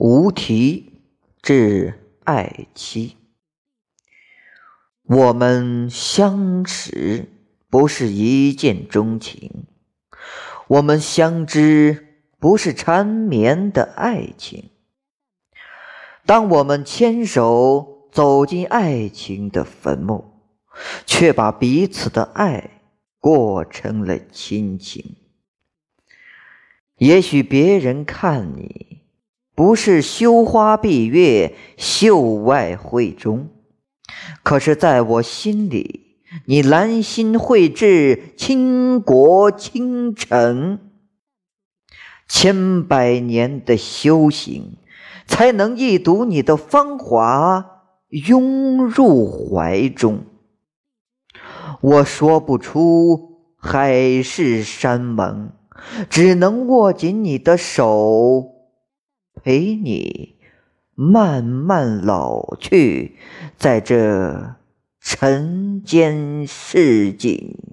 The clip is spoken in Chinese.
无题致爱妻。我们相识不是一见钟情，我们相知不是缠绵的爱情。当我们牵手走进爱情的坟墓，却把彼此的爱过成了亲情。也许别人看你。不是羞花闭月，秀外慧中。可是，在我心里，你兰心蕙质，倾国倾城。千百年的修行，才能一睹你的芳华，拥入怀中。我说不出海誓山盟，只能握紧你的手。陪你慢慢老去，在这尘间市井。